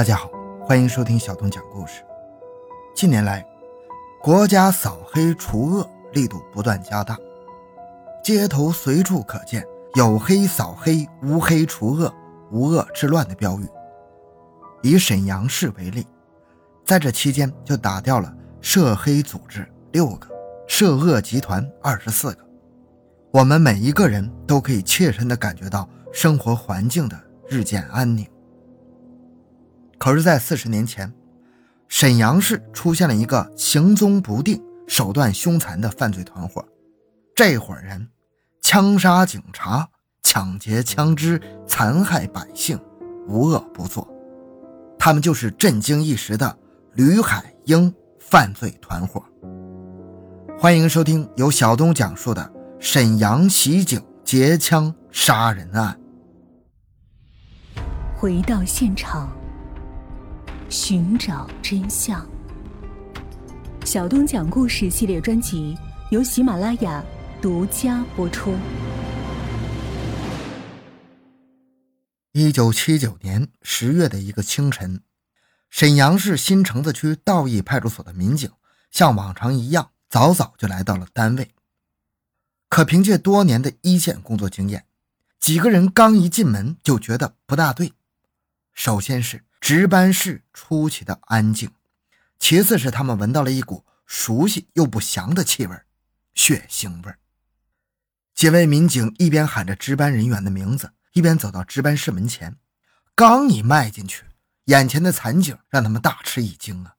大家好，欢迎收听小东讲故事。近年来，国家扫黑除恶力度不断加大，街头随处可见“有黑扫黑，无黑除恶，无恶治乱”的标语。以沈阳市为例，在这期间就打掉了涉黑组织六个，涉恶集团二十四个。我们每一个人都可以切身地感觉到生活环境的日渐安宁。可是，在四十年前，沈阳市出现了一个行踪不定、手段凶残的犯罪团伙。这伙人枪杀警察、抢劫枪支、残害百姓，无恶不作。他们就是震惊一时的吕海英犯罪团伙。欢迎收听由小东讲述的。沈阳袭警劫枪杀人案，回到现场，寻找真相。小东讲故事系列专辑由喜马拉雅独家播出。一九七九年十月的一个清晨，沈阳市新城子区道义派出所的民警像往常一样，早早就来到了单位。可凭借多年的一线工作经验，几个人刚一进门就觉得不大对。首先是值班室出奇的安静，其次是他们闻到了一股熟悉又不祥的气味——血腥味。几位民警一边喊着值班人员的名字，一边走到值班室门前。刚一迈进去，眼前的惨景让他们大吃一惊啊！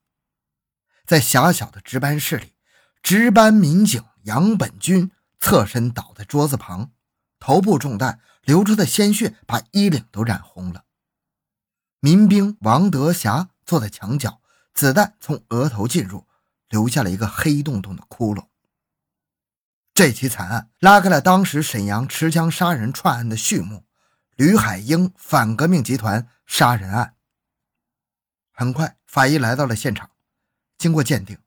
在狭小的值班室里，值班民警杨本军。侧身倒在桌子旁，头部中弹，流出的鲜血把衣领都染红了。民兵王德霞坐在墙角，子弹从额头进入，留下了一个黑洞洞的窟窿。这起惨案拉开了当时沈阳持枪杀人串案的序幕——吕海英反革命集团杀人案。很快，法医来到了现场，经过鉴定。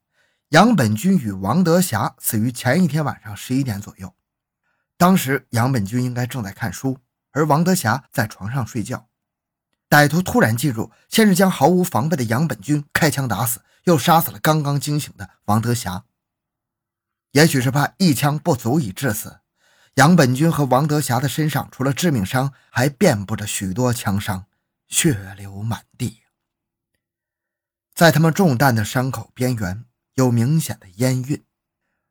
杨本军与王德霞死于前一天晚上十一点左右。当时杨本军应该正在看书，而王德霞在床上睡觉。歹徒突然进入，先是将毫无防备的杨本军开枪打死，又杀死了刚刚惊醒的王德霞。也许是怕一枪不足以致死，杨本军和王德霞的身上除了致命伤，还遍布着许多枪伤，血流满地。在他们中弹的伤口边缘。有明显的烟晕，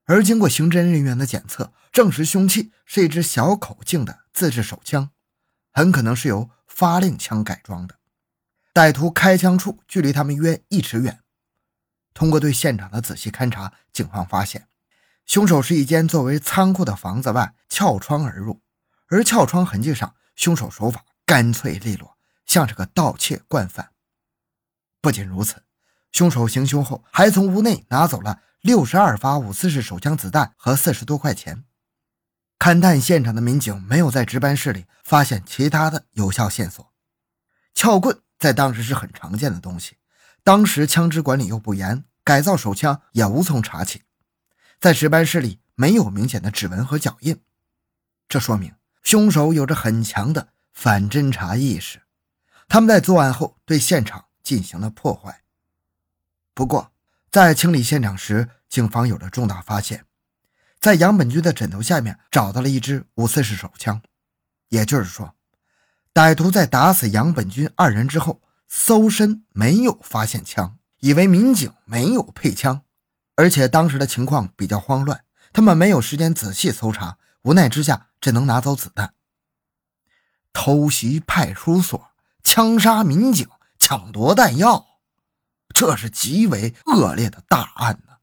而经过刑侦人员的检测，证实凶器是一支小口径的自制手枪，很可能是由发令枪改装的。歹徒开枪处距离他们约一尺远。通过对现场的仔细勘查，警方发现，凶手是一间作为仓库的房子外撬窗而入，而撬窗痕迹上，凶手手法干脆利落，像是个盗窃惯犯。不仅如此。凶手行凶后，还从屋内拿走了六十二发五四式手枪子弹和四十多块钱。勘探现场的民警没有在值班室里发现其他的有效线索。撬棍在当时是很常见的东西，当时枪支管理又不严，改造手枪也无从查起。在值班室里没有明显的指纹和脚印，这说明凶手有着很强的反侦查意识。他们在作案后对现场进行了破坏。不过，在清理现场时，警方有了重大发现，在杨本军的枕头下面找到了一支五四式手枪，也就是说，歹徒在打死杨本军二人之后，搜身没有发现枪，以为民警没有配枪，而且当时的情况比较慌乱，他们没有时间仔细搜查，无奈之下只能拿走子弹，偷袭派出所，枪杀民警，抢夺弹药。这是极为恶劣的大案呢。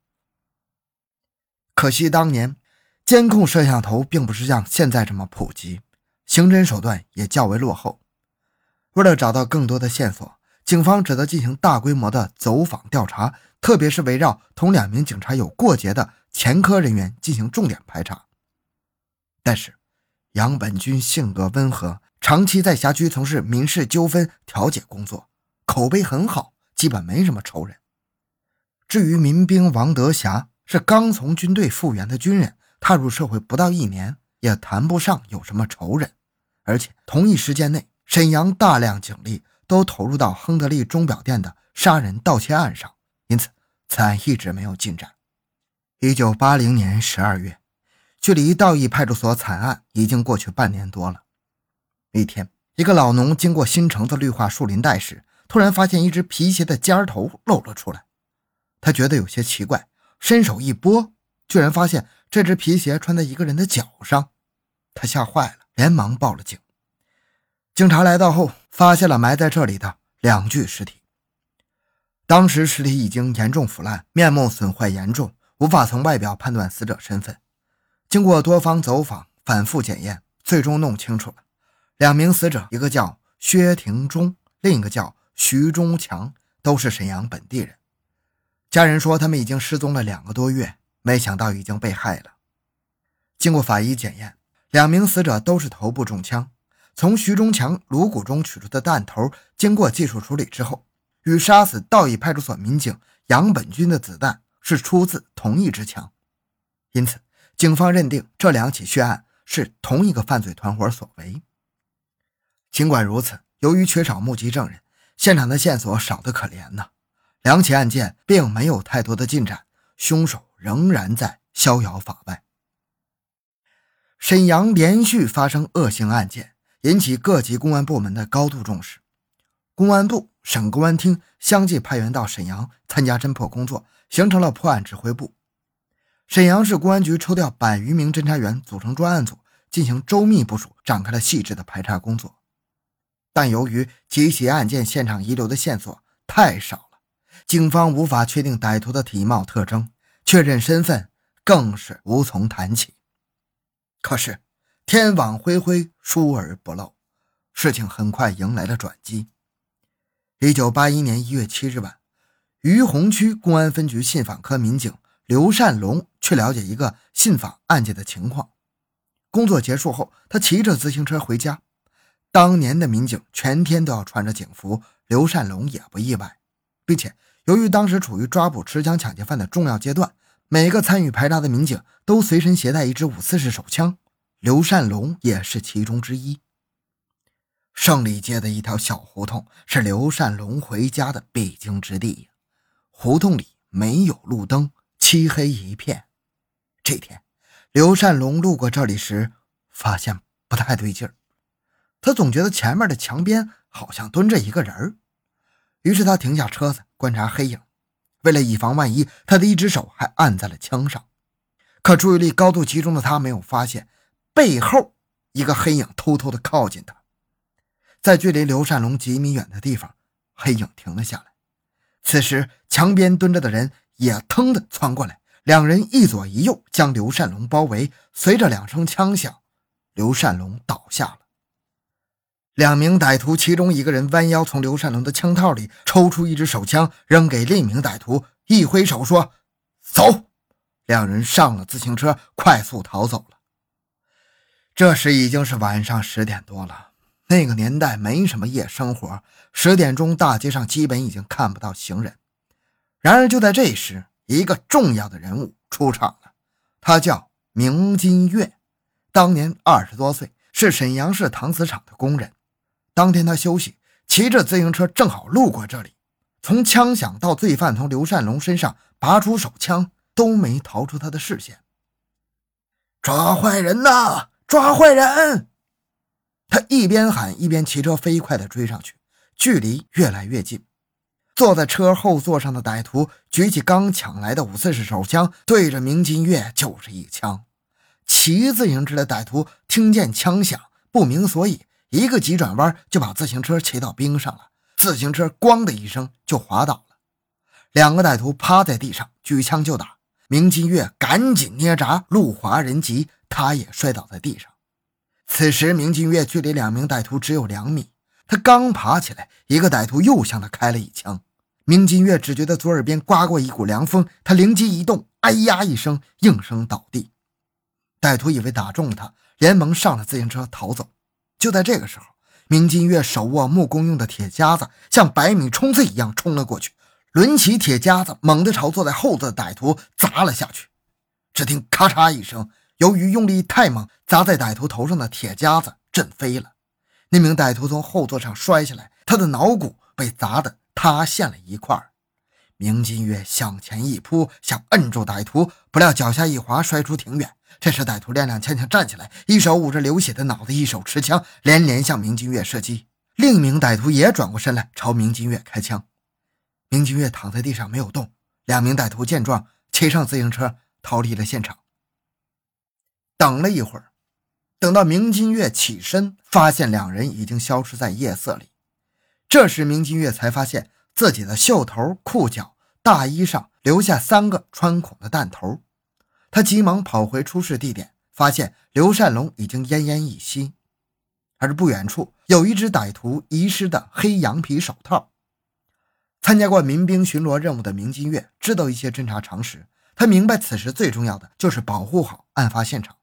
可惜当年监控摄像头并不是像现在这么普及，刑侦手段也较为落后。为了找到更多的线索，警方只得进行大规模的走访调查，特别是围绕同两名警察有过节的前科人员进行重点排查。但是杨本军性格温和，长期在辖区从事民事纠纷调解工作，口碑很好。基本没什么仇人。至于民兵王德霞，是刚从军队复员的军人，踏入社会不到一年，也谈不上有什么仇人。而且同一时间内，沈阳大量警力都投入到亨德利钟表店的杀人盗窃案上，因此此案一直没有进展。一九八零年十二月，距离道义派出所惨案已经过去半年多了。一天，一个老农经过新城的绿化树林带时，突然发现一只皮鞋的尖头露了出来。他觉得有些奇怪，伸手一拨，居然发现这只皮鞋穿在一个人的脚上。他吓坏了，连忙报了警。警察来到后，发现了埋在这里的两具尸体。当时尸体已经严重腐烂，面目损坏严重，无法从外表判断死者身份。经过多方走访、反复检验，最终弄清楚了，两名死者，一个叫薛廷忠，另一个叫徐忠强，都是沈阳本地人。家人说，他们已经失踪了两个多月，没想到已经被害了。经过法医检验，两名死者都是头部中枪。从徐忠强颅骨中取出的弹头，经过技术处理之后，与杀死道义派出所民警杨本军的子弹是出自同一支枪，因此警方认定这两起血案是同一个犯罪团伙所为。尽管如此，由于缺少目击证人，现场的线索少得可怜呐，两起案件并没有太多的进展，凶手仍然在逍遥法外。沈阳连续发生恶性案件。引起各级公安部门的高度重视，公安部、省公安厅相继派员到沈阳参加侦破工作，形成了破案指挥部。沈阳市公安局抽调百余名侦查员组成专案组，进行周密部署，展开了细致的排查工作。但由于几起案件现场遗留的线索太少了，警方无法确定歹徒的体貌特征，确认身份更是无从谈起。可是。天网恢恢，疏而不漏，事情很快迎来了转机。一九八一年一月七日晚，于洪区公安分局信访科民警刘善龙去了解一个信访案件的情况。工作结束后，他骑着自行车回家。当年的民警全天都要穿着警服，刘善龙也不意外，并且由于当时处于抓捕持枪抢劫犯的重要阶段，每个参与排查的民警都随身携带一支五四式手枪。刘善龙也是其中之一。胜利街的一条小胡同是刘善龙回家的必经之地，胡同里没有路灯，漆黑一片。这天，刘善龙路过这里时，发现不太对劲儿，他总觉得前面的墙边好像蹲着一个人儿。于是他停下车子观察黑影，为了以防万一，他的一只手还按在了枪上。可注意力高度集中的他没有发现。背后，一个黑影偷偷的靠近他，在距离刘善龙几米远的地方，黑影停了下来。此时，墙边蹲着的人也腾的窜过来，两人一左一右将刘善龙包围。随着两声枪响，刘善龙倒下了。两名歹徒其中一个人弯腰从刘善龙的枪套里抽出一支手枪，扔给另一名歹徒，一挥手说：“走。”两人上了自行车，快速逃走了。这时已经是晚上十点多了。那个年代没什么夜生活，十点钟大街上基本已经看不到行人。然而就在这时，一个重要的人物出场了。他叫明金月，当年二十多岁，是沈阳市搪瓷厂的工人。当天他休息，骑着自行车正好路过这里。从枪响到罪犯从刘善龙身上拔出手枪，都没逃出他的视线。抓坏人呐！抓坏人！他一边喊一边骑车飞快地追上去，距离越来越近。坐在车后座上的歹徒举起刚抢来的五四式手枪，对着明金月就是一枪。骑自行车的歹徒听见枪响，不明所以，一个急转弯就把自行车骑到冰上了。自行车“咣”的一声就滑倒了。两个歹徒趴在地上，举枪就打。明金月赶紧捏闸，路滑人急。他也摔倒在地上。此时，明金月距离两名歹徒只有两米。他刚爬起来，一个歹徒又向他开了一枪。明金月只觉得左耳边刮过一股凉风，他灵机一动，哎呀一声，应声倒地。歹徒以为打中了他，连忙上了自行车逃走。就在这个时候，明金月手握木工用的铁夹子，像百米冲刺一样冲了过去，抡起铁夹子，猛地朝坐在后座的歹徒砸了下去。只听咔嚓一声。由于用力太猛，砸在歹徒头上的铁夹子震飞了。那名歹徒从后座上摔下来，他的脑骨被砸得塌陷了一块。明金月向前一扑，想摁住歹徒，不料脚下一滑，摔出挺远。这时歹徒踉踉跄跄站起来，一手捂着流血的脑袋，一手持枪，连连向明金月射击。另一名歹徒也转过身来，朝明金月开枪。明金月躺在地上没有动。两名歹徒见状，骑上自行车逃离了现场。等了一会儿，等到明金月起身，发现两人已经消失在夜色里。这时，明金月才发现。自己的袖头、裤脚、大衣上留下三个穿孔的弹头，他急忙跑回出事地点，发现刘善龙已经奄奄一息，而不远处有一只歹徒遗失的黑羊皮手套。参加过民兵巡逻任务的明金月知道一些侦查常识，他明白此时最重要的就是保护好案发现场。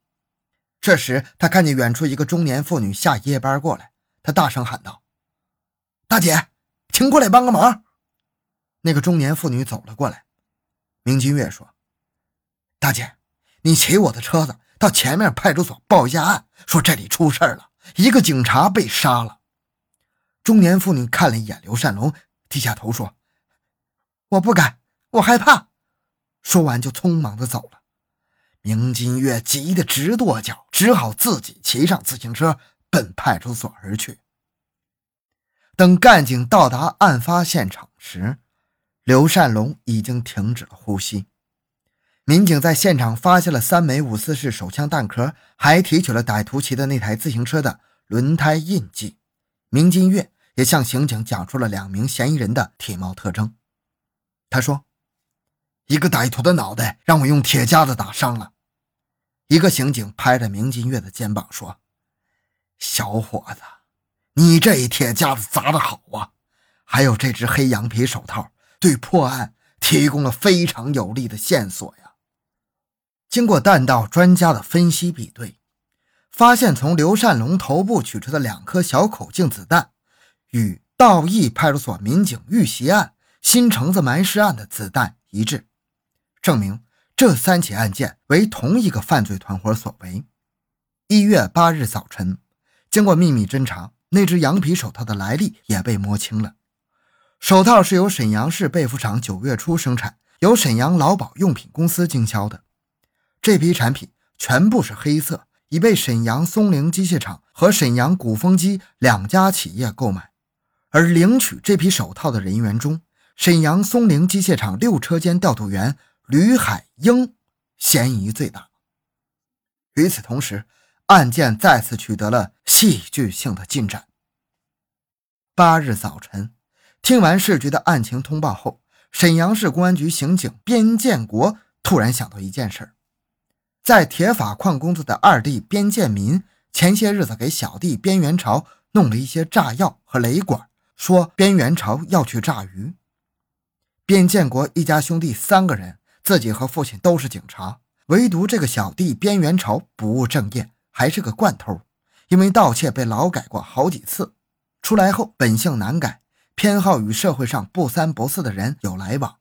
这时，他看见远处一个中年妇女下夜班过来，他大声喊道：“大姐！”请过来帮个忙。那个中年妇女走了过来。明金月说：“大姐，你骑我的车子到前面派出所报一下案，说这里出事了，一个警察被杀了。”中年妇女看了一眼刘善龙，低下头说：“我不敢，我害怕。”说完就匆忙的走了。明金月急得直跺脚，只好自己骑上自行车奔派出所而去。等干警到达案发现场时，刘善龙已经停止了呼吸。民警在现场发现了三枚五四式手枪弹壳，还提取了歹徒骑的那台自行车的轮胎印记。明金月也向刑警讲述了两名嫌疑人的体貌特征。他说：“一个歹徒的脑袋让我用铁夹子打伤了。”一个刑警拍着明金月的肩膀说：“小伙子。”你这一铁夹子砸得好啊！还有这只黑羊皮手套，对破案提供了非常有力的线索呀。经过弹道专家的分析比对，发现从刘善龙头部取出的两颗小口径子弹，与道义派出所民警遇袭案、新城子埋尸案的子弹一致，证明这三起案件为同一个犯罪团伙所为。一月八日早晨，经过秘密侦查。那只羊皮手套的来历也被摸清了。手套是由沈阳市被服厂九月初生产，由沈阳劳保用品公司经销的。这批产品全部是黑色，已被沈阳松陵机械厂和沈阳鼓风机两家企业购买。而领取这批手套的人员中，沈阳松陵机械厂六车间调度员吕海英嫌疑最大。与此同时，案件再次取得了戏剧性的进展。八日早晨，听完市局的案情通报后，沈阳市公安局刑警边建国突然想到一件事儿：在铁法矿工作的二弟边建民，前些日子给小弟边元朝弄了一些炸药和雷管，说边元朝要去炸鱼。边建国一家兄弟三个人，自己和父亲都是警察，唯独这个小弟边元朝不务正业。还是个惯偷，因为盗窃被劳改过好几次，出来后本性难改，偏好与社会上不三不四的人有来往。